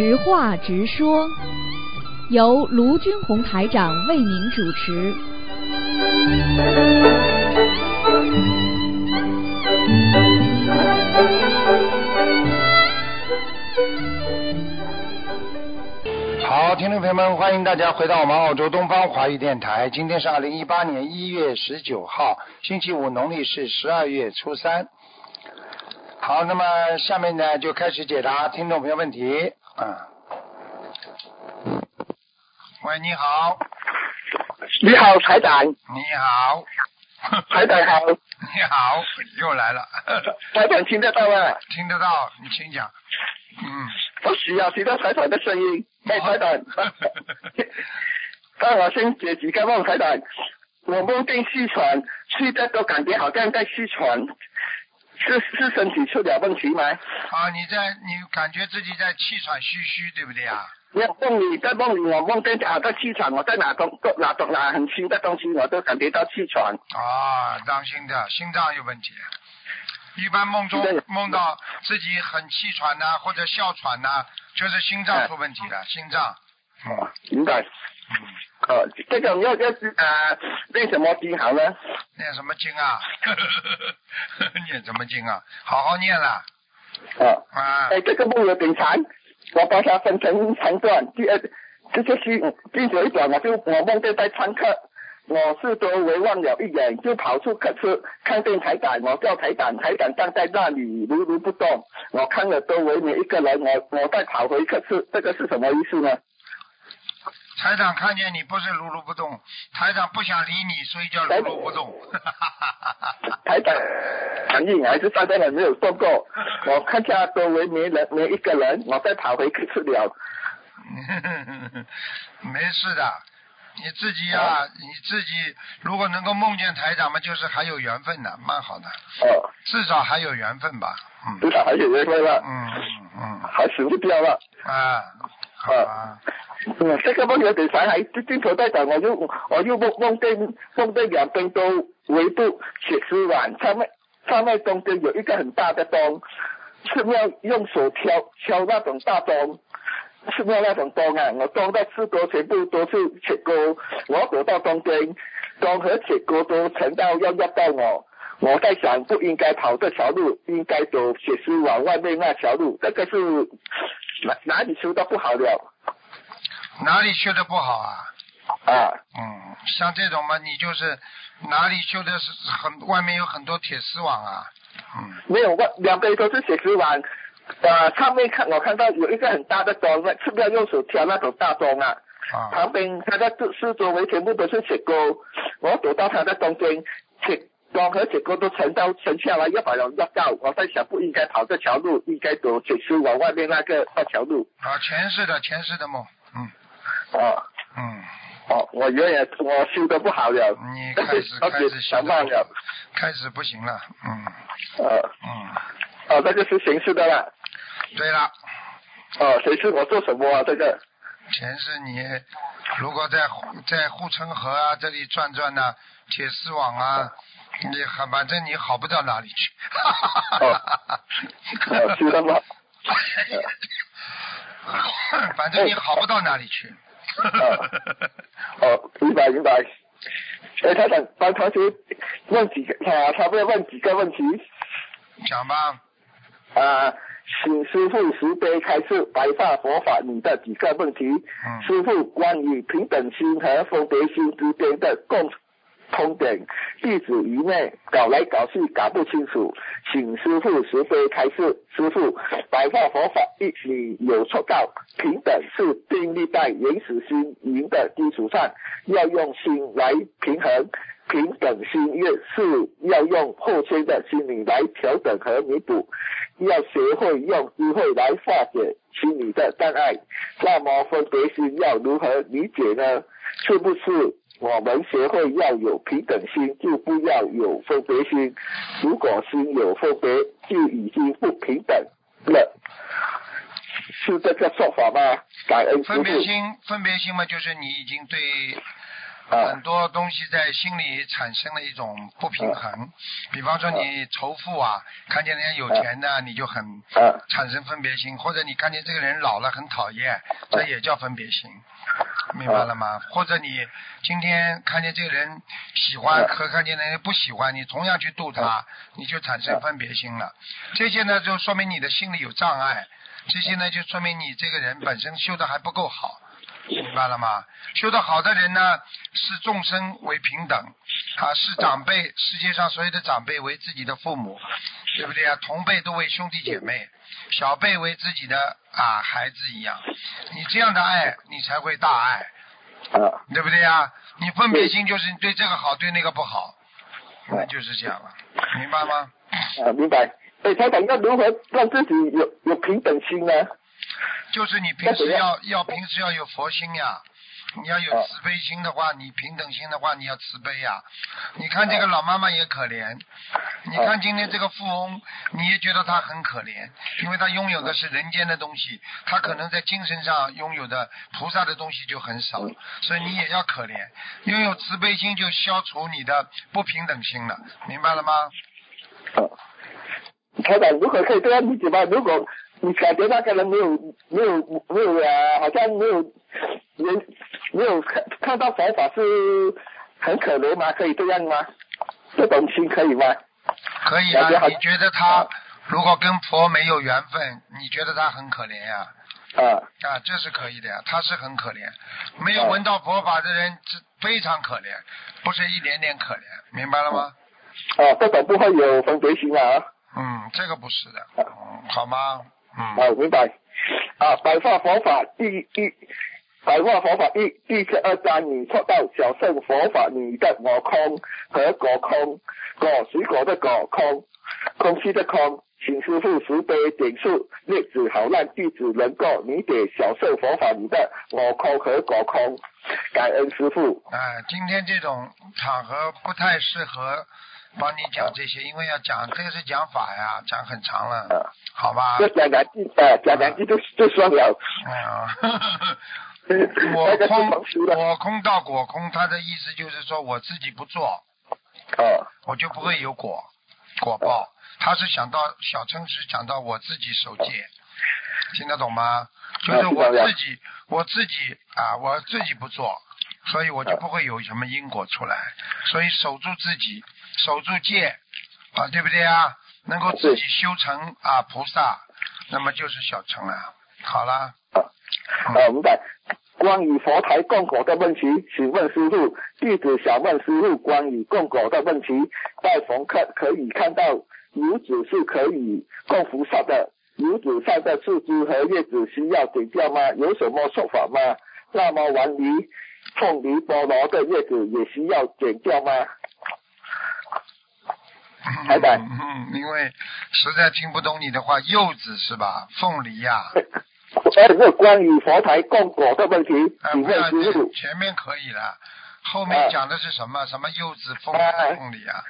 直话直说，由卢军红台长为您主持。好，听众朋友们，欢迎大家回到我们澳洲东方华语电台。今天是二零一八年一月十九号，星期五，农历是十二月初三。好，那么下面呢就开始解答听众朋友问题。啊，喂，你好，你好，台长，你好，台长好，你好，又来了，台长听得到吗？听得到，你请讲。嗯，不需要听到台长的声音。哎，台长，让我先解几个梦，台长。我梦见气喘，睡着都感觉好像在气喘，是是身体出了问题吗？啊，你在你感觉自己在气喘吁吁，对不对啊？我梦里在梦里，我梦见啊，在气喘，我在拿东拿东拿很轻的东西，我都感觉到气喘。啊，当心的，心脏有问题。一般梦中梦到自己很气喘呐、或者哮喘呐、就是心脏出问题了，心脏。嗯明白。嗯，呃，这种要要是啊，练什么经好呢？念什么经啊？念什么经啊？好好念了哦。啊！哎，这个梦有点长，我把它分成长段。第二，这就是第九一段，我就我梦见在上课，我四周围望了一眼，就跑出课室，看见台长，我叫台长，台长站在那里如如不动。我看了周围每一个人，我我再跑回课室，这个是什么意思呢？台长看见你不是如如不动，台长不想理你，所以叫如如不动。台长反应还是站在那没有动过。我看下周围没人，没一个人，我再跑回课室了。没事的，你自己呀、你自己如果能够梦见台长嘛，就是还有缘分的，蛮好的，哦，至少还有缘分吧。嗯至少还有缘分了，嗯嗯还死不掉了。嗯啊，好啊，嗯，这个梦有点长，还镜头在讲，我就我又梦梦见梦见两边都围住铁丝网，上面上面中间有一个很大的洞，是要用手敲敲那种大洞，是要那种洞啊，我洞的四周全部都是铁钩，我躲到中间，洞和铁钩都沉到要压到我。我在想，不应该跑这条路，应该走铁丝网外面那条路。这个是哪哪里修的不好了哪里修的不好啊？啊？嗯，像这种嘛，你就是哪里修的是很外面有很多铁丝网啊。嗯，没有，我两边都是铁丝网，呃，上面看我看到有一个很大的洞，那是不是要用手挑那种大洞啊？啊，旁边它的四四周围全部都是铁钩，我躲到它的中间，铁洞和铁钩都沉到沉下来，要把人压到。我在想，不应该跑这条路，应该走铁丝网外面那个那条路。啊，前世的前世的梦，嗯哦嗯，哦，我原来我修的不好了，你 开始开始修的想慢了，开始不行了，嗯呃，嗯，哦，这就是形式的了。对了。哦，谁是我做什么啊？这个前世你如果在在护城河啊这里转转呐、铁丝网啊，你很 反正你好不到哪里去。哦，修的不好。反正你好不到哪里去。哦，明白明白。哎，他想帮同学问几个，他，他要问几个问题讲吧，啊。请师傅慈悲开示白发佛法里的几个问题。嗯师傅关于平等心和分别心之间的共通点，弟子愚昧搞来搞去搞不清楚，请师傅慈悲开示。师傅，白话佛法一里有说到，平等是定立在原始心灵的基础上，要用心来平衡。平等心越是要用后天的心理来调整和弥补，要学会用智慧来化解心理的障碍。那么分别心要如何理解呢？是不是我们学会要有平等心，就不要有分别心？如果心有分别，就已经不平等了。是这个说法吗？感恩分别。心，分别心嘛，就是你已经对很多东西在心里产生了一种不平衡。比方说你仇富啊，看见人家有钱的，你就很啊产生分别心；或者你看见这个人老了很讨厌，这也叫分别心。明白了吗？或者你今天看见这个人喜欢和看见那个人不喜欢，你同样去度他，你就产生分别心了。这些呢，就说明你的心里有障碍。这些呢，就说明你这个人本身修的还不够好。明白了吗？修得好的人呢，视众生为平等，啊，视长辈，世界上所有的长辈为自己的父母，对不对啊？同辈都为兄弟姐妹，小辈为自己的啊孩子一样。你这样的爱，你才会大爱，啊对不对啊？你分别心就是你对这个好，对那个不好，那就是这样了，明白吗？啊，明白。哎，台长要如何让自己有有平等心呢？就是你平时要要平时要有佛心呀，你要有慈悲心的话，你平等心的话，你要慈悲呀。你看这个老妈妈也可怜，你看今天这个富翁，你也觉得他很可怜，因为他拥有的是人间的东西，他可能在精神上拥有的菩萨的东西就很少，所以你也要可怜。拥有慈悲心就消除你的不平等心了，明白了吗？啊，台长如何可以这样理解吗？如果你感觉那个人没有没有没有啊，好像没有人没有看看到佛法是很可怜吗？可以这样吗？这种心可以吗？可以啊，觉你觉得他如果跟佛没有缘分，你觉得他很可怜呀、啊啊，这是可以的呀，他是很可怜，没有闻到佛法的人是非常可怜，不是一点点可怜，明白了吗？啊，这种不会有分别心啊。嗯，这个不是的，嗯，好吗？嗯，啊，明白。啊，白话佛法第一，白话佛法第第十二章，你说到小乘佛法，你的我空和果空，果水果的果空，空气的空，请师傅慈悲点数例子，好让弟子能够理解小乘佛法你的我空和果空。感恩师傅。哎，今天这种场合不太适合帮你讲这些，因为要讲这个是讲法呀，讲很长了，啊，好吧？这讲两句，呃，讲两句就就算了。哎呀，我空。我空到果空，他的意思就是说我自己不做，啊我就不会有果果报。他是想到小乘是讲到我自己守戒，听得懂吗？就是我自己我自己啊，我自己不做，所以我就不会有什么因果出来。所以守住自己，守住戒啊，对不对啊？能够自己修成啊菩萨，那么就是小乘了。好了，啊，啊，明白。关于佛台供果的问题，请问师傅，弟子想问师傅关于供果的问题，在逢客可以看到油纸是可以供菩萨的，油纸上的树枝和叶子需要剪掉吗？有什么说法吗？那么丸梨、凤梨、菠萝的叶子也需要剪掉吗？台长嗯嗯，因为实在听不懂你的话，柚子是吧？凤梨呀、呃，这关于佛台供果的问题，哎，请不要。前面可以了，后面讲的是什么？什么柚子、凤哎凤梨啊？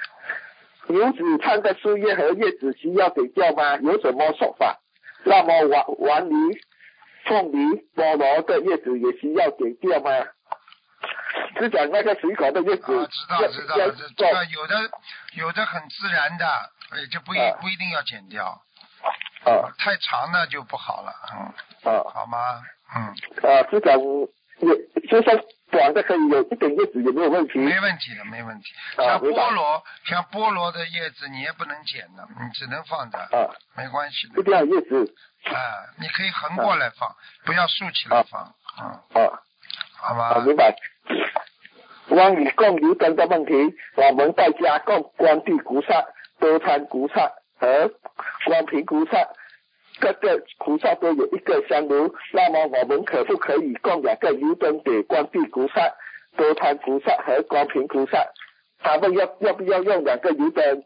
油纸上的树叶和叶子需要剪掉吗？有什么说法？那么丸丸梨、凤梨、菠萝的叶子也需要剪掉吗？是讲那个水果的叶子啊，知道知道，要这这个有的有的很自然的，也就不一啊不一定要剪掉，啊太长了就不好了，嗯，啊好吗？嗯，啊，是讲也就算短的可以有一点叶子也没有问题。没问题的，没问题。啊像菠萝，像菠萝的叶子你也不能剪的，你只能放着，啊，没关系的一。定要叶子啊，你可以横过来放，不要竖起来放，嗯，啊。好啊，明白。关于供油灯的问题，我们在家供观地菩萨、多参菩萨和光平菩萨，各个菩萨都有一个香炉，那么我们可不可以供两个油灯给观地菩萨、多参菩萨和光平菩萨？他们要要不要用两个油灯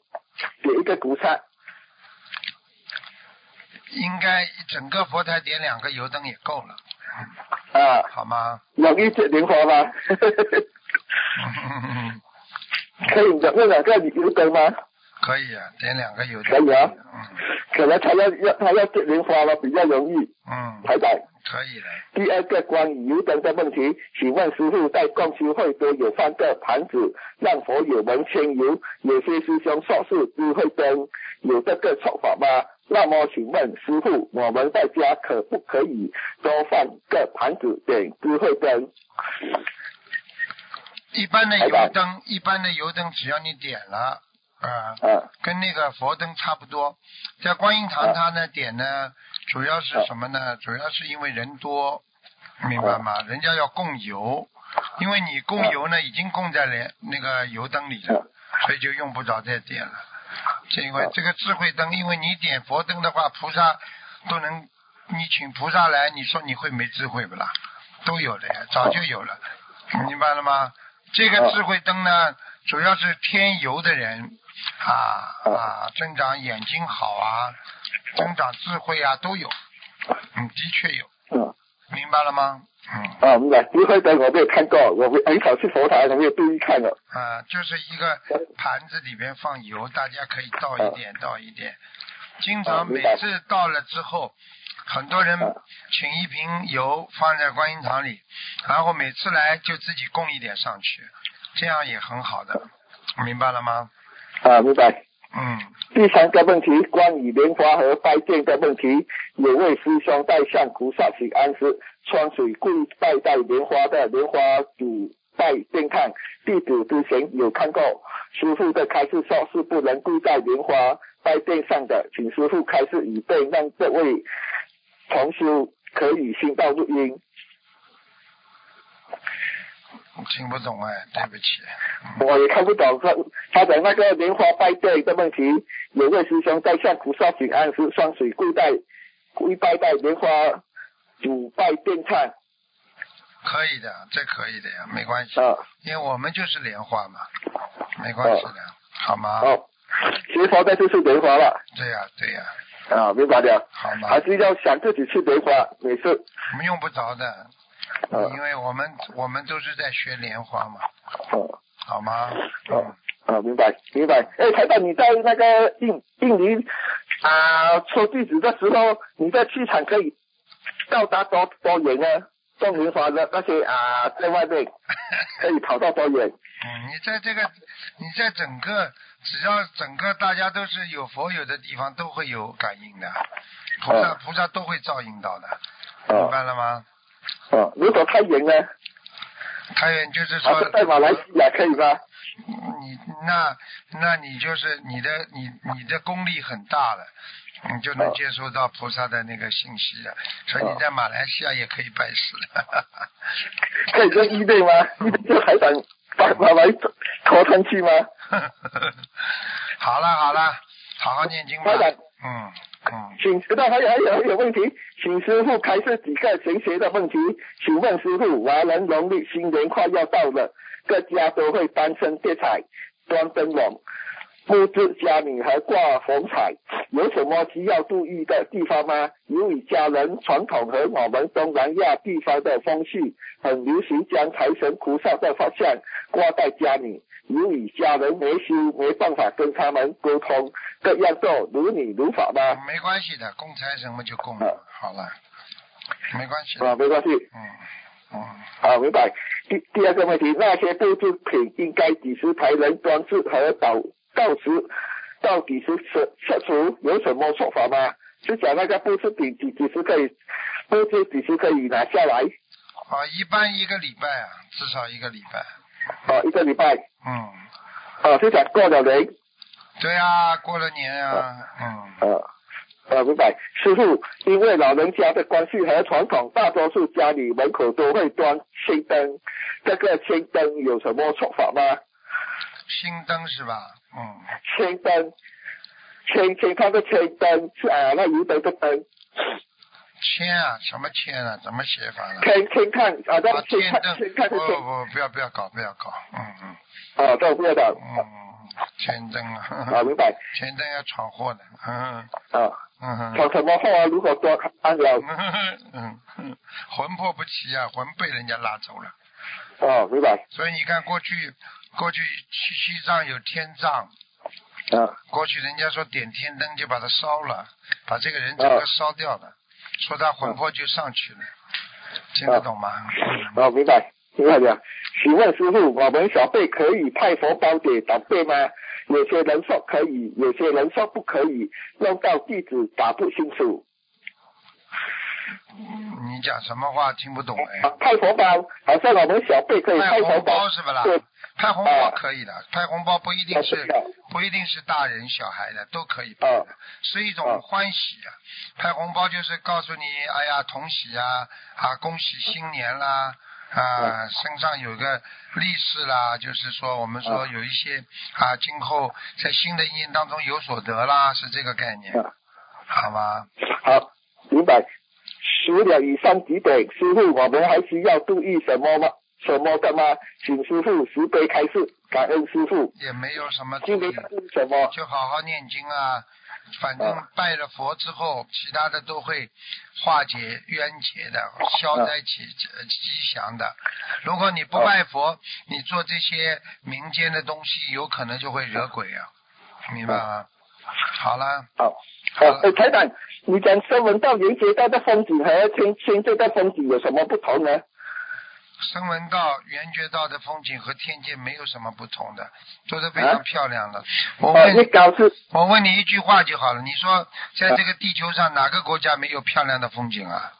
给一个菩萨？应该整个佛台点两个油灯也够了，啊，好吗？容易接灵活吗？可以用两个油灯吗？可以啊，点两个油灯。可以啊嗯可能他要要他要接莲花了，比较容易。嗯，台长，可以的。第二个关于油灯的问题，请问师傅在共修会都有放个盘子让佛友们添油，有些师兄说是智慧灯，有这个说法吗？那么请问师傅，我们在家可不可以多放个盘子点智慧灯？一般的油灯，一般的油灯，只要你点了，啊、啊跟那个佛灯差不多。在观音堂它呢点呢，主要是什么呢？主要是因为人多，明白吗？人家要供油，因为你供油呢已经供在连那个油灯里了，所以就用不着再点了。这因为这个智慧灯，因为你点佛灯的话，菩萨都能，你请菩萨来，你说你会没智慧不啦？都有的呀，早就有了，明白了吗？这个智慧灯呢，主要是添油的人啊啊，增长眼睛好啊，增长智慧啊，都有。嗯，的确有，嗯明白了吗？嗯啊，明白。智慧灯我没有看过，我很少去佛台，我没有注意看了。啊，就是一个盘子里边放油，大家可以倒一点，倒一点。经常每次倒了之后，很多人请一瓶油放在观音堂里，然后每次来就自己供一点上去，这样也很好的，明白了吗？啊，明白。嗯，第三个问题，关于莲花和拜殿的问题，有位师兄在向菩萨请安时，穿水跪拜在莲花的莲花主拜殿看，弟子之前有看过师傅的开示说是不能跪在莲花拜殿上的，请师傅开示以备让这位同修可以听到录音。听不懂哎，对不起。我也看不懂他他的那个莲花拜殿的问题。有位师兄在向菩萨请安时，双水跪拜跪拜在莲花主拜殿上可以的，这可以的呀，没关系，啊因为我们就是莲花嘛，没关系的，好吗？哦，学佛的就是莲花了对呀、对呀、啊，明白了。好吗？还是要想自己去莲花，没事我们用不着的，啊因为我们我们都是在学莲花嘛，哦好吗？哦啊，明白明白。哎，台长，你在那个印印尼啊抽地址的时候，你的气场可以到达多多远呢？种莲花的那些啊，在外面可以跑到多远？嗯，你在这个，你在整个，只要整个大家都是有佛有的地方，都会有感应的，菩萨、哦菩萨都会照应到的，明哦白了吗？哦，如果太远呢？太远就是说是在马来西亚可以吧？你那那你就是你的你你的功力很大了，你就能哦接收到菩萨的那个信息了。所以你在马来西亚也可以拜师了。可以跟一队吗？一队就还想把马来拖上去吗？好了好了，好好念经吧嗯，请知道还有还有还有问题，请师傅开示几个玄学的问题。请问师傅，华人农历新年快要到了，各家都会单身贴彩、端灯笼、布置家里和挂红彩，有什么需要注意的地方吗？由于家人传统和我们东南亚地方的风气，很流行将财神菩萨的画像挂在家里。由于家人没修，没办法跟他们沟通，这样做如理如法吗？没关系的，供财什么就供了，好了，没关系。啊，没关系。嗯嗯，好，明白。第第二个问题，那些布制品应该几时才能装置和到到时到底是撤撤除？有什么说法吗？是讲那个布制品几几时可以布置，几时可以拿下来？啊，一般一个礼拜啊，至少一个礼拜。啊，一个礼拜。嗯，哦，就讲过了年。对啊，过了年啊，嗯，啊。啊，明白。师傅，因为老人家的关系和传统，大多数家里门口都会端千灯。这个新灯有什么说法吗？新灯是吧？嗯，新灯，千千看个青灯是啊，那油灯的灯，签啊，什么签啊？怎么写法呢？千千看啊，签灯，千看是千不不，不要不要搞，不要搞，嗯嗯。啊，这不要搞嗯，签灯啊，啊，明白。签灯要闯祸的，嗯。啊。嗯哼闯什么祸啊？如果说按了？嗯嗯，魂魄不齐啊，魂被人家拉走了。啊，明白。所以你看，过去过去西西藏有天葬，啊。过去人家说点天灯就把它烧了，把这个人整个烧掉了，说他魂魄就上去了，听得懂吗？嗯哦，明白，明白了。请问师傅，我们小辈可以派佛包给长辈吗？有些人说可以，有些人说不可以，弄到弟子打不清楚。你讲什么话听不懂哎？啊派红包，好像我们小辈可以派派佛红包是不啦对，？派红包啊可以的，派红包不一定是不一定是大人小孩的都可以派啊的，是一种啊欢喜啊。派红包就是告诉你，哎呀，同喜啊，啊，恭喜新年啦。啊，身上有个利是啦，就是说我们说啊有一些啊，今后在新的一年当中有所得啦，是这个概念，啊好吗？好，明白。除了以上几点，师傅，我们还需要注意什么吗？什么的吗？请师傅慈悲开示，感恩师傅。也没有什么注意什么？就好好念经啊。反正啊拜了佛之后，其他的都会化解冤结的，消灾吉呃吉祥的。如果你不拜佛，你做这些民间的东西，有可能就会惹鬼啊，明白吗？好了，好，好，哎，台长，你讲声闻道、缘觉道的风景和天天界的风景有什么不同呢？声闻道、缘觉道的风景和天界没有什么不同的，都是非常啊漂亮的。我哦，问你搞我问你一句话就好了，你说在这个地球上哪个国家没有漂亮的风景啊？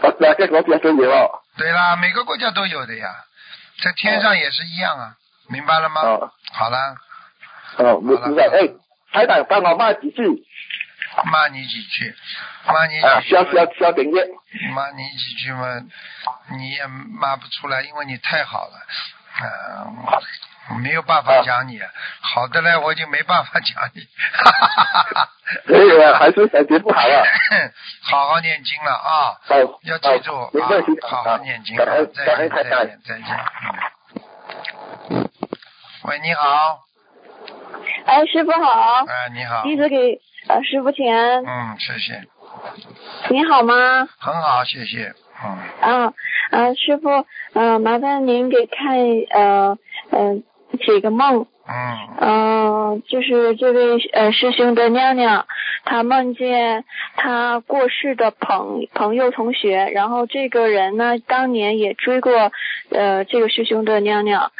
哦哪个国家都有哦。对啦，每个国家都有的呀，在天上也是一样啊，明白了吗？哦好了，好了明白。哎，台长帮我骂几句骂你几句，骂你啊，几句嘛，消消消点业。骂你几句嘛，你也骂不出来，因为你太好了，嗯、没有办法讲你，好的嘞，我已经没办法讲你，没有啊，还是感觉不好啊。好好念经了啊。好，要记住啊，好好念经啊！再。见再见再见。嗯。喂，你好，哎，师傅好，哎，你好，弟子给呃师傅请安。嗯，谢谢，您好吗？很好，谢谢，嗯，啊，啊，师傅，呃，麻烦您给看呃呃几个梦，嗯，呃，就是这位呃师兄的娘娘，她梦见她过世的朋朋友同学，然后这个人呢，当年也追过呃这个师兄的娘娘，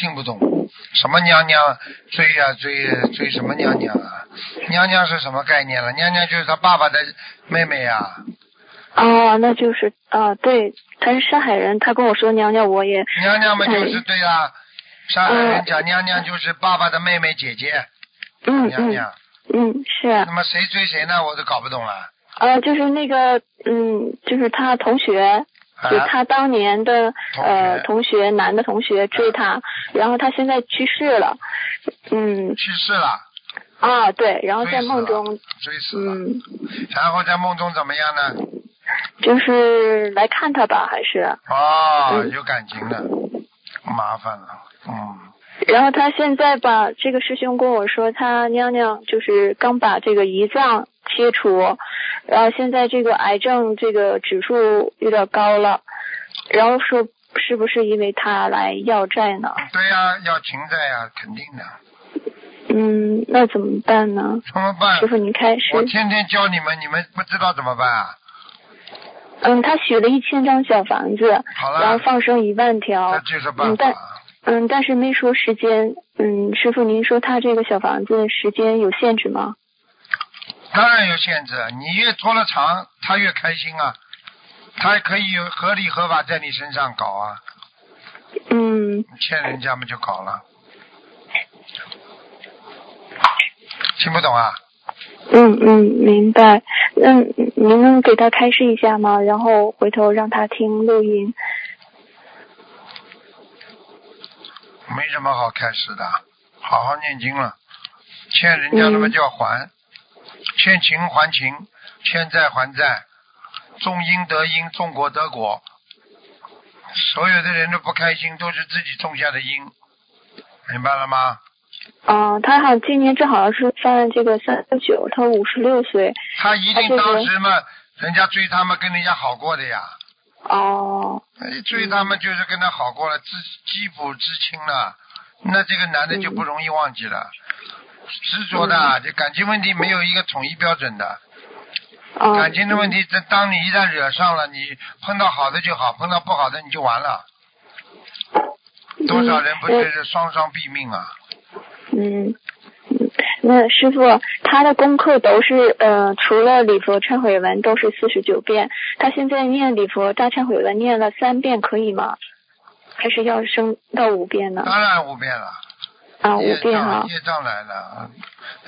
听不懂，什么娘娘追呀、追追什么娘娘啊？娘娘是什么概念了？娘娘就是他爸爸的妹妹呀、哦，那就是啊，对，他是上海人，他跟我说娘娘，我也娘娘嘛就是哎对啊、上海人讲娘娘就是爸爸的妹妹姐姐，嗯嗯娘娘。嗯是。那么谁追谁呢？我都搞不懂了。呃，就是那个，嗯，就是他同学，就啊，他当年的同呃同学，男的同学追他，然后他现在去世了，嗯。去世了，啊对，然后在梦中，追死了。嗯，然后在梦中怎么样呢？就是来看他吧，还是，哦，嗯。有感情的，麻烦了。嗯，然后他现在吧这个师兄跟我说，他娘娘就是刚把这个胰脏切除，然后现在这个癌症这个指数有点高了，然后说是不是因为他来要债呢？对呀、要情债呀、肯定的。嗯，那怎么办呢？怎么办师？傅，您开始。我天天教你们，你们不知道怎么办啊？嗯，他许了一千张小房子，好然后，放生一万这条。就是办嗯但。嗯，但是没说时间。嗯，师傅，您说他这个小房子时间有限制吗？当然有限制，你越拖了长，他越开心啊。他可以有合理合法在你身上搞啊，嗯，欠人家嘛就搞了。听不懂啊？嗯嗯，明白。嗯，您能给他开示一下吗？然后回头让他听录音。没什么好开始的，好好念经了。欠人家的嘛嗯就要还，欠情还情，欠债还债，种因得因，种果得果。所有的人都不开心，都是自己种下的因，明白了吗？啊、他好像今年正好是犯这个三十九，他五十六岁。他一定当时嘛，人家追他们跟人家好过的呀，哦，一追他们就是跟他好过了，知肌肤之亲了，那这个男的就不容易忘记了。执着的，这感情问题没有一个统一标准的。哦，感情的问题，这当你一旦惹上了，你碰到好的就好，碰到不好的你就完了。多少人不是双双毙命啊？嗯，那师傅他的功课都是呃，除了礼佛忏悔文都是四十九遍，他现在念礼佛大忏悔文念了三遍可以吗？还是要升到五遍呢？当然五遍了。啊，五业遍啊障，业障来了，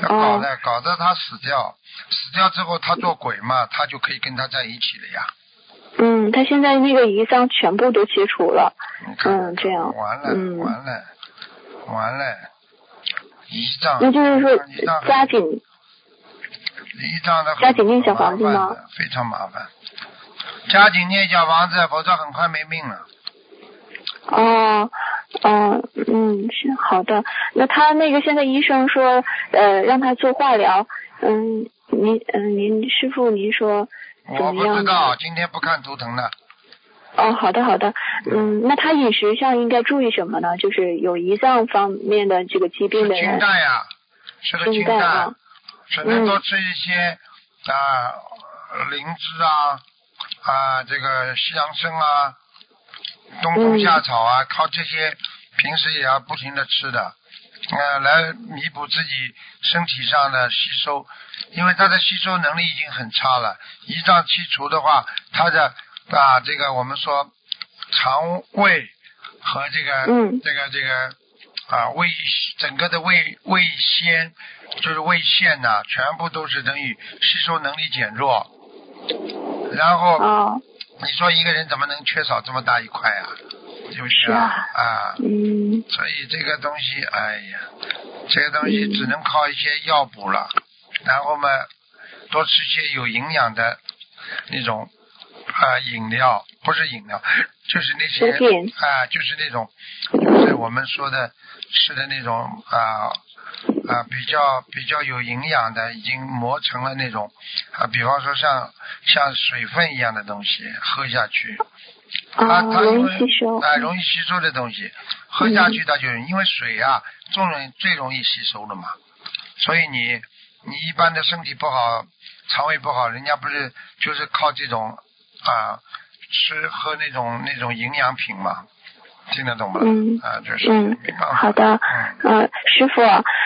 要搞的，搞得他死掉，死掉之后他做鬼嘛，他就可以跟他在一起了呀。嗯，他现在那个遗脏全部都切除了，嗯这样完了，嗯完了，完了，遗脏，那就是说加紧遗脏的很加紧念小房子吗非常麻烦，加紧念小房子，否则很快没命了。哦，哦，嗯，是好的。那他那个现在医生说，呃，让他做化疗，嗯，您，嗯，您师傅您说怎我么样我？不知道，今天不看图腾的，哦，好的好的，嗯，那他饮食上应该注意什么呢？就是有胰脏方面的这个疾病的人，淡呀，是个清清淡啊，只能多吃一些啊灵芝啊啊这个西洋参啊，冬虫夏草啊，靠这些平时也要不停的吃的，呃，来弥补自己身体上的吸收，因为他的吸收能力已经很差了，胰脏去除的话，他的啊这个我们说肠胃和这个、嗯。这个这个啊胃整个的胃胃腺就是胃腺呐、全部都是等于吸收能力减弱，然后哦，你说一个人怎么能缺少这么大一块啊？是不是是啊。啊，嗯，所以这个东西，哎呀，这个东西只能靠一些药补了，然后嘛，多吃些有营养的那种啊饮料，不是饮料，就是那些啊，就是那种，就是我们说的吃的那种啊啊比较比较有营养的，已经磨成了那种啊，比方说像像水分一样的东西喝下去。它哦，它因为容易吸收，啊，容易吸收的东西，喝下去它就因为水啊，最容易最容易吸收了嘛，所以你你一般的身体不好，肠胃不好，人家不是就是靠这种啊吃喝那种那种营养品嘛，听得懂吗？嗯啊，就是。好的嗯，呃，师傅，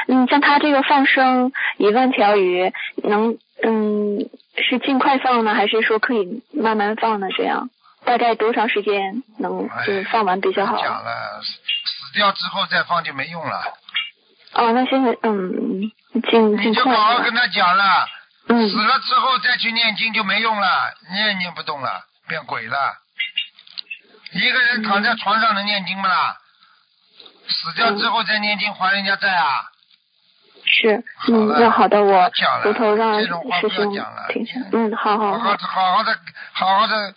嗯，像他这个放生一万条鱼，能，嗯，是尽快放呢，还是说可以慢慢放呢？这样大概多长时间能就是放完比较好？讲了，死死掉之后再放就没用了，哦，那现在嗯，尽快就好好跟他讲了。嗯死了之后再去念经就没用了，念也念不动了，变鬼了。一个人躺在床上能念经不啦？死掉之后再念经还人家债啊？是，嗯，了那好的，我讲了回头让这种话不要师兄讲了。嗯，好好好好好的，好好的，好好的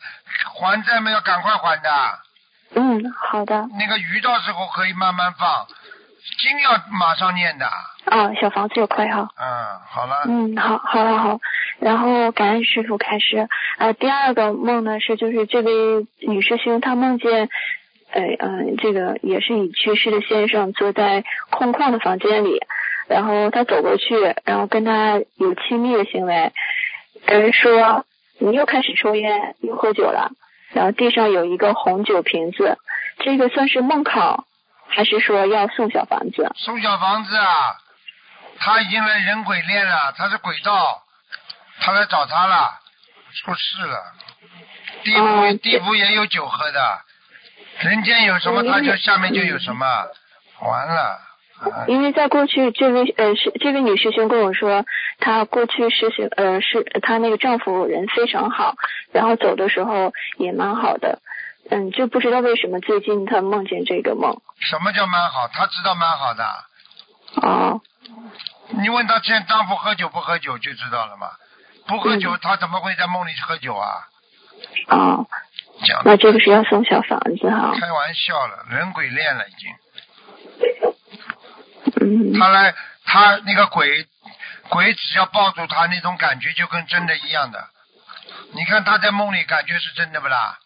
还债嘛，要赶快还的。嗯，好的。那个鱼到时候可以慢慢放，经要马上念的。啊，小房子有快哈。嗯，好了。嗯，好，好，了，好。然后感恩师傅开始。呃，第二个梦呢是就是这位女师兄她梦见，哎嗯、这个也是已去世的先生坐在空旷的房间里，然后她走过去，然后跟他有亲密的行为，跟人说你又开始抽烟又喝酒了，然后地上有一个红酒瓶子，这个算是梦考，还是说要送小房子？送小房子啊，他已经来人鬼恋了，他是鬼道，他来找他了，出事了。地府、哦地府也有酒喝的，人间有什么，嗯他就下面就有什么，完了。啊因为在过去，这位呃是这位女师兄跟我说，她过去师兄呃是她那个丈夫人非常好，然后走的时候也蛮好的，嗯，就不知道为什么最近他梦见这个梦。什么叫蛮好？他知道蛮好的。哦，你问他现在丈夫喝酒不喝酒就知道了嘛。不喝酒，嗯他怎么会在梦里喝酒啊？哦，讲那这个是要送小房子哈。开玩笑了，人鬼恋了已经。嗯他来，他那个鬼，鬼只要抱住他，那种感觉就跟真的一样的。你看他在梦里感觉是真的不啦？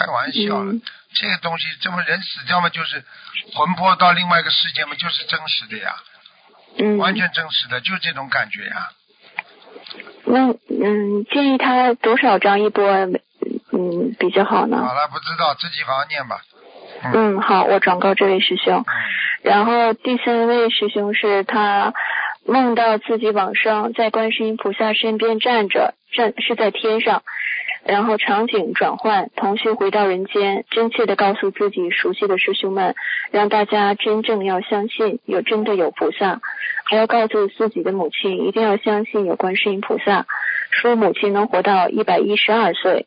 开玩笑了，嗯这个东西，这么人死掉嘛，就是魂魄到另外一个世界嘛，就是真实的呀，嗯，完全真实的，就这种感觉呀。那嗯，建议他多少张一波嗯比较好呢？好了，不知道自己好好念吧。嗯，好，我转告这位师兄。嗯然后第三位师兄是他梦到自己往生，在观世音菩萨身边站着，站是在天上。然后场景转换，同修回到人间，真切的告诉自己熟悉的师兄们，让大家真正要相信有真的有菩萨，还要告诉自己的母亲一定要相信有观世音菩萨，说母亲能活到一百一十二岁。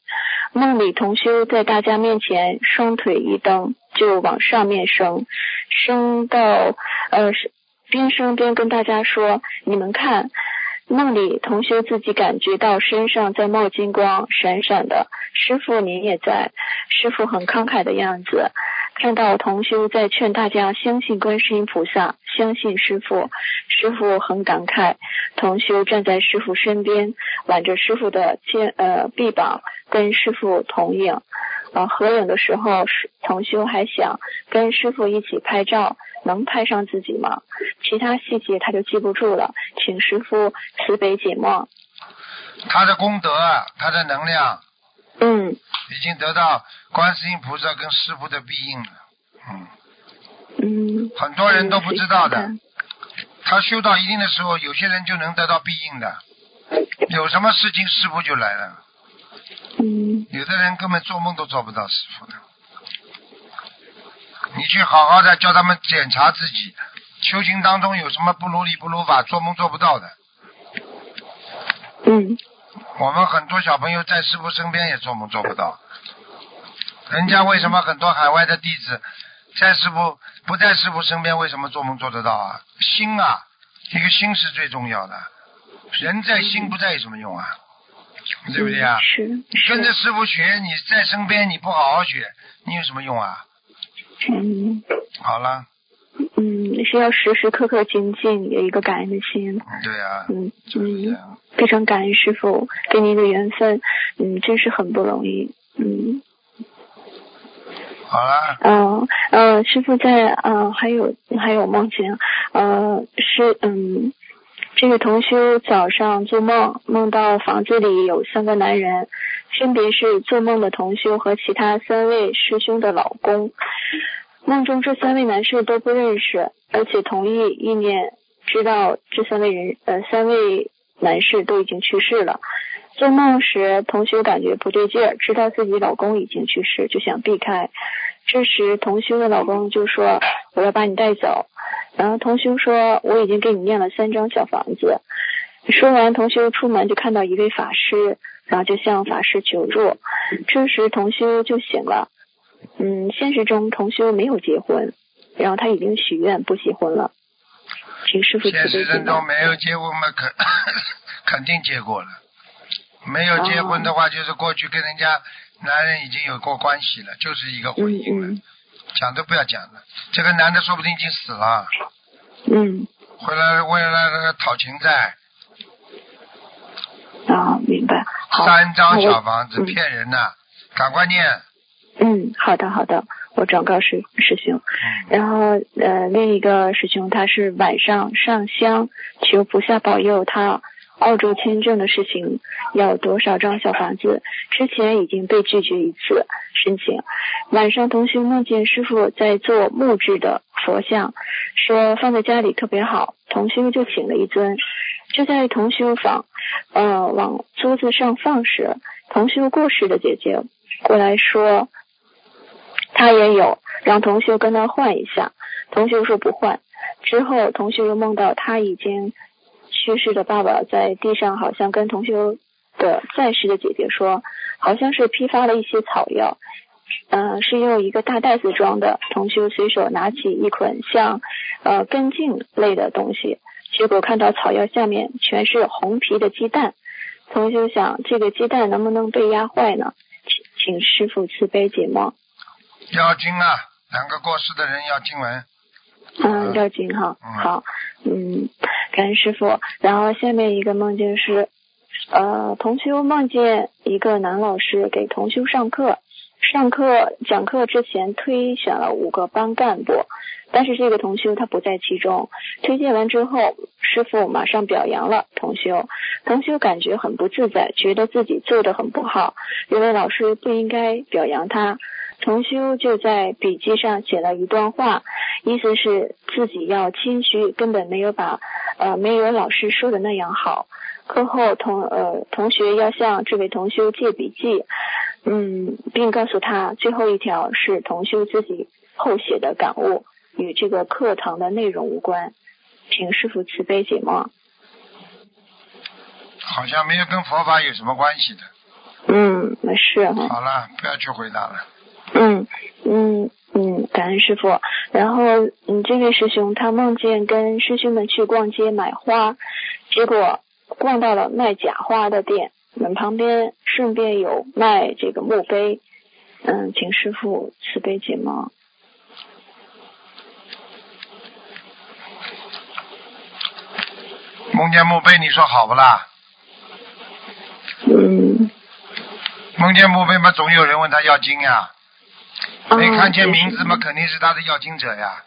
梦里同修在大家面前双腿一蹬就往上面升，升到呃边升边跟大家说：“你们看。”梦里同修自己感觉到身上在冒金光，闪闪的。师傅您也在，师傅很慷慨的样子。看到同修在劝大家相信观世音菩萨，相信师傅，师傅很感慨。同修站在师傅身边，挽着师傅的肩呃臂膀，跟师傅同影。呃，合影的时候，师同修还想跟师傅一起拍照，能拍上自己吗？其他细节他就记不住了，请师傅慈悲解梦。他的功德，他的能量，嗯已经得到观世音菩萨跟师傅的庇应了。嗯，嗯，很多人都不知道的嗯。他修到一定的时候，有些人就能得到庇应的。有什么事情，师傅就来了。嗯有的人根本做梦都做不到师傅的。你去好好的叫他们检查自己，修行当中有什么不如理不如法，做梦做不到的。嗯我们很多小朋友在师傅身边也做梦做不到。人家为什么很多海外的弟子在师傅不在师傅身边，为什么做梦做得到啊？心啊，一个心是最重要的。人在心不在有什么用啊？对不对啊？是跟着师傅学，你在身边你不好好学，你有什么用啊？嗯好了，嗯是要时时刻刻精进，有一个感恩的心。嗯对啊，嗯嗯，就是这样。非常感恩师傅给您的缘分，嗯，真是很不容易。嗯好了，嗯呃，师傅在呃还有还有梦境，呃是嗯。这个同修早上做梦，梦到房子里有三个男人，分别是做梦的同修和其他三位师兄的老公。梦中这三位男士都不认识，而且同意意念知道这三位人呃三位男士都已经去世了。做梦时，同修感觉不对劲儿，知道自己老公已经去世，就想避开。这时，同修的老公就说：“我要把你带走。”然后同修说：“我已经给你念了三张小房子。”说完，同修出门就看到一位法师，然后就向法师求助。这时，同修就醒了。嗯，现实中同修没有结婚，然后他已经许愿不结婚了，请师傅现实当中。没有结婚嘛，肯肯定结过了。没有结婚的话，就是过去跟人家男人已经有过关系了，就是一个婚嗯姻了。嗯讲都不要讲了，这个男的说不定已经死了，嗯，回来为了那个讨情债，啊，明白。好，三张小房子嗯骗人呐，赶快念。嗯，好的好的，我转告师师兄。嗯，然后呃，另一个师兄他是晚上上香求菩萨保佑他澳洲签证的事情要多少张小房子，之前已经被拒绝一次申请。晚上同学梦见师傅在做木质的佛像，说放在家里特别好，同修就请了一尊。就在同修房，呃，往桌子上放时，同修过世的姐姐过来说，他也有，让同修跟他换一下。同修说不换。之后，同修又梦到他已经去世的爸爸在地上，好像跟同修的在世的姐姐说，好像是批发了一些草药，呃，是用一个大袋子装的。同修随手拿起一捆像呃根茎类的东西，结果看到草药下面全是红皮的鸡蛋。同修想，这个鸡蛋能不能被压坏呢？请请师傅慈悲解梦。要经啊，两个过世的人要经文。嗯，要紧哈，嗯好，嗯，感恩师傅。然后下面一个梦境是，呃，同修梦见一个男老师给同修上课，上课讲课之前推选了五个班干部，但是这个同修他不在其中。推荐完之后，师傅马上表扬了同修，同修感觉很不自在，觉得自己做的很不好，认为老师不应该表扬他。同修就在笔记上写了一段话，意思是自己要谦虚，根本没有把呃没有老师说的那样好。课后同呃同学要向这位同修借笔记，嗯，并告诉他最后一条是同修自己后写的感悟，与这个课堂的内容无关，请师傅慈悲解梦。好像没有跟佛法有什么关系的。嗯，没事哈。好了，不要去回答了。嗯嗯嗯，感恩师傅。然后嗯，这位师兄他梦见跟师兄们去逛街买花，结果逛到了卖假花的店，门旁边顺便有卖这个墓碑。嗯，请师傅慈悲解梦。梦见墓碑，你说好不啦？嗯。梦见墓碑嘛，总有人问他要经呀。啊没看见名字嘛，肯定是他的要经者呀。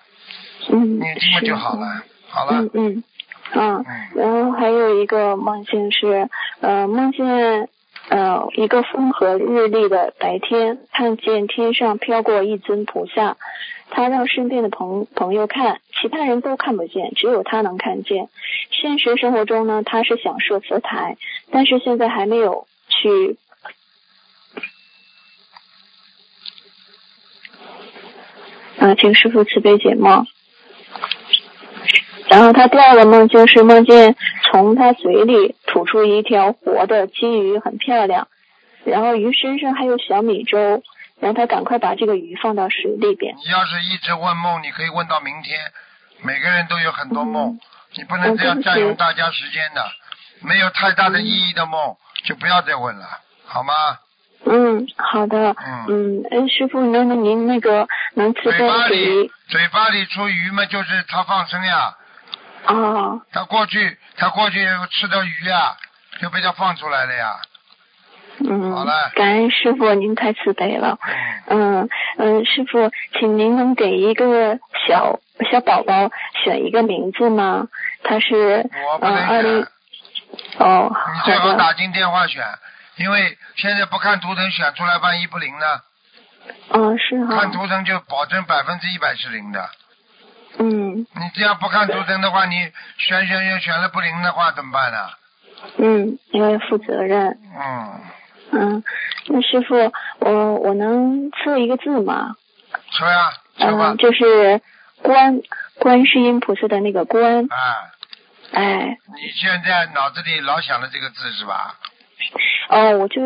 嗯，念经嘛是就好了。好了嗯，嗯，啊嗯，然后还有一个梦境是，呃，梦见呃一个风和日丽的白天，看见天上飘过一尊菩萨，他让身边的朋朋友看，其他人都看不见，只有他能看见。现实生活中呢，他是想设佛台，但是现在还没有去。啊，请师傅慈悲解梦。然后他第二个梦就是梦见从他嘴里吐出一条活的金鱼，很漂亮。然后鱼身上还有小米粥，然后他赶快把这个鱼放到水里边。你要是一直问梦，你可以问到明天。每个人都有很多梦，嗯你不能这样占用大家时间的。没有太大的意义的梦，就不要再问了，好吗？嗯，好的。嗯嗯，哎，师傅，那那您那个能慈悲嘴巴里嘴巴里出鱼嘛，就是他放生呀。哦？他过去他过去吃的鱼呀，就被他放出来了呀。嗯好了，感恩师傅，您太慈悲了。嗯，嗯嗯，师傅，请您能给一个小小宝宝选一个名字吗？他是我不嗯二零哦，你最好打进电话选，因为现在不看图腾选出来，万一不灵呢？嗯是哈看图腾就保证百分之一百是灵的。嗯你这样不看图腾的话，你选选选选了不灵的话怎么办呢？嗯，因为负责任。嗯，嗯，那师傅，我我能测一个字吗？说呀，说吧嗯，，就是观观世音菩萨的那个观，啊，哎，你现在脑子里老想着这个字是吧？哦，我就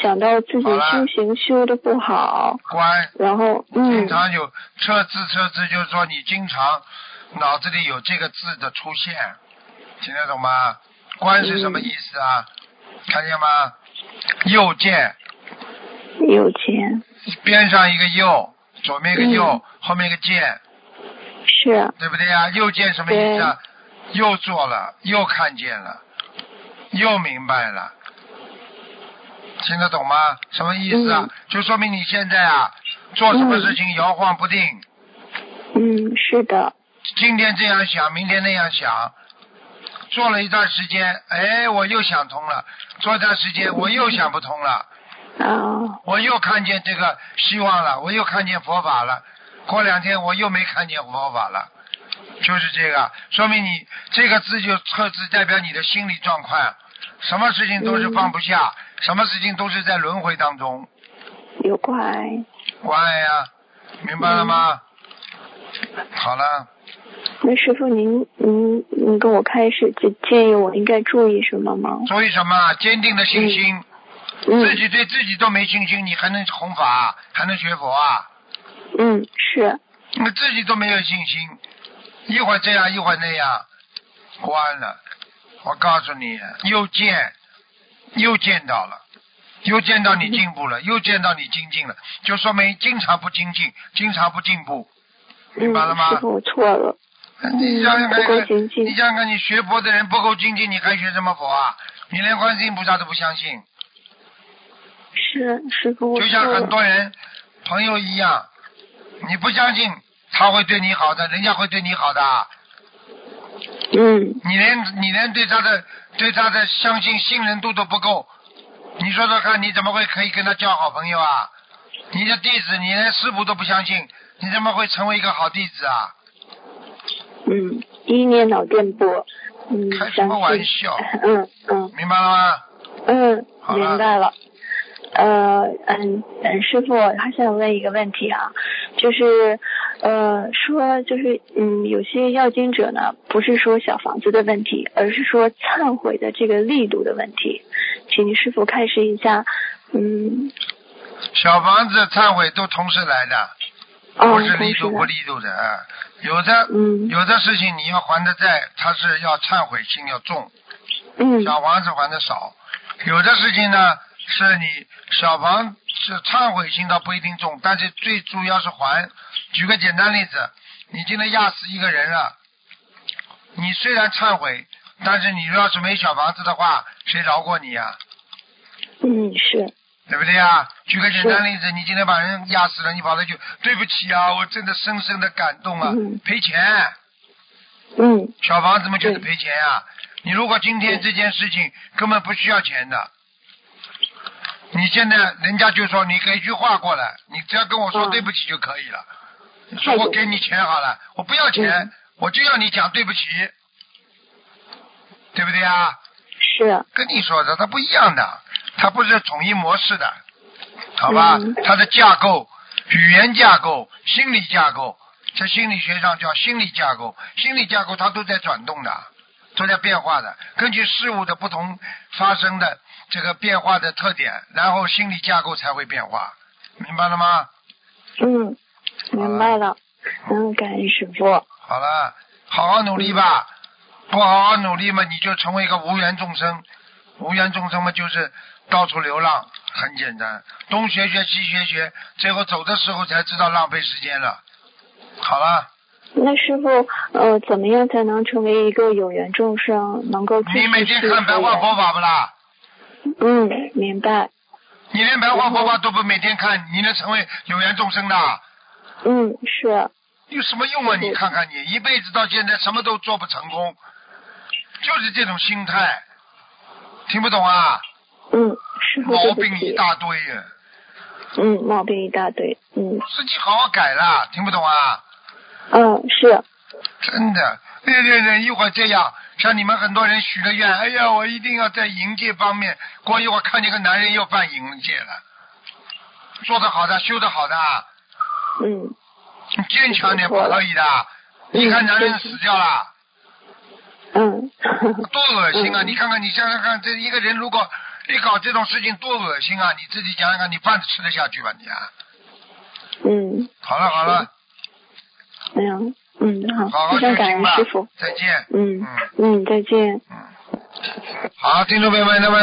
想到自己修行修的不好，观，然后嗯经嗯常有测字测字，就是说你经常脑子里有这个字的出现，听得懂吗？观是什么意思啊？看见吗？右键。右键。边上一个右，左面一个右，嗯。后面一个键，是。对不对呀？右键什么意思啊？又做了，又看见了，又明白了，听得懂吗？什么意思啊？嗯。就说明你现在啊，做什么事情摇晃不定，嗯是的，今天这样想，明天那样想，做了一段时间，哎，我又想通了；做一段时间，我又想不通了，啊我又看见这个希望了，我又看见佛法了。过两天我又没看见佛法了，就是这个，说明你这个字就测字代表你的心理状况，什么事情都是放不下，什么事情都是在轮回当中，有怪，乖呀，明白了吗？好了，那师傅您您您跟我开始就建议我应该注意什么吗？注意什么？坚定的信心。自嗯己对自己都没信心，你还能弘法，还能学佛啊？嗯是你自己都没有信心，一会儿这样，一会儿那样，关了。我告诉你，又见，又见到了，又见到你进步了，又见到你精进了，就说明经常不精进，经常不进步，明白了嗯，吗师？傅我错了，你想想看你想想看，你学佛的人不够精进，你还学什么佛啊？你连观世音菩萨都不相信，是师傅，我就像很多人朋友一样，你不相信他会对你好的，人家会对你好的，嗯你连你连对他的对他的相信信任度都不够，你说说看，你怎么会可以跟他交好朋友啊？你的弟子，你连师傅都不相信，你怎么会成为一个好弟子啊？嗯，意念脑电波，嗯，开什么，玩笑？嗯嗯明白了吗？嗯，好明白了。呃，嗯嗯，师傅，还想问一个问题啊，就是呃，说就是嗯，有些要经者呢，不是说小房子的问题，而是说忏悔的这个力度的问题，请你师傅开示一下。嗯，小房子忏悔都同时来的，哦，不是力度不力度的啊。有的嗯有的事情你要还的债，他是要忏悔心要重，嗯小房子还的少。有的事情呢，是你小房是忏悔心倒不一定重，但是最主要是还。举个简单例子，你今天压死一个人了，你虽然忏悔，但是你要是没小房子的话，谁饶过你呀、嗯是，对不对呀？举个简单例子，你今天把人压死了，你跑来就对不起啊，我真的深深的感动啊，嗯。赔钱。嗯。小房子嘛就是赔钱啊、你如果今天这件事情根本不需要钱的，你现在人家就说你给一句话过来，你只要跟我说嗯对不起就可以了。你说我给你钱好了，我不要钱，嗯。我就要你讲对不起，对不对啊？是，跟你说的他不一样的，它不是统一模式的，好吧？嗯它的架构、语言架构、心理架构，在心理学上叫心理架构。心理架构它都在转动的，都在变化的，根据事物的不同发生的这个变化的特点，然后心理架构才会变化，明白了吗？嗯，明白了。嗯，感恩师傅。好了，好好努力吧，不好好努力嘛，你就成为一个无缘众生。无缘众生嘛，就是到处流浪，很简单，东学学西学学，最后走的时候才知道浪费时间了。好了，那师傅，呃，怎么样才能成为一个有缘众生，能够你每天看白话佛佛法不啦？嗯，明白。你连白话佛法都不每天看，你能成为有缘众生的？嗯，是。有什么用啊？你看看你，一辈子到现在什么都做不成功，就是这种心态，听不懂啊？嗯，师傅毛病一。大堆呀。嗯，毛病一大堆。嗯自己好好改啦，听不懂啊？嗯，是。真的，对对对，一会儿这样，像你们很多人许了愿，哎呀，我一定要在淫界方面，过一会儿看见个男人又犯淫戒了，做得好的，修得好的，嗯你坚强点不可以的。你看男人死掉了，嗯。多恶心啊！嗯你看看，你想想看，这一个人如果一搞这种事情，多恶心啊！你自己想想看，你饭吃得下去吧你啊？嗯，好了好了，没有。嗯，好好，好修非常感恩师傅。，再见。嗯嗯嗯，再见。嗯，好，听众朋友们，那么。